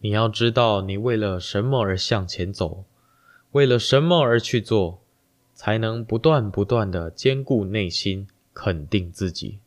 你要知道你为了什么而向前走为了什么而去做才能不断不断的兼顾内心肯定自己。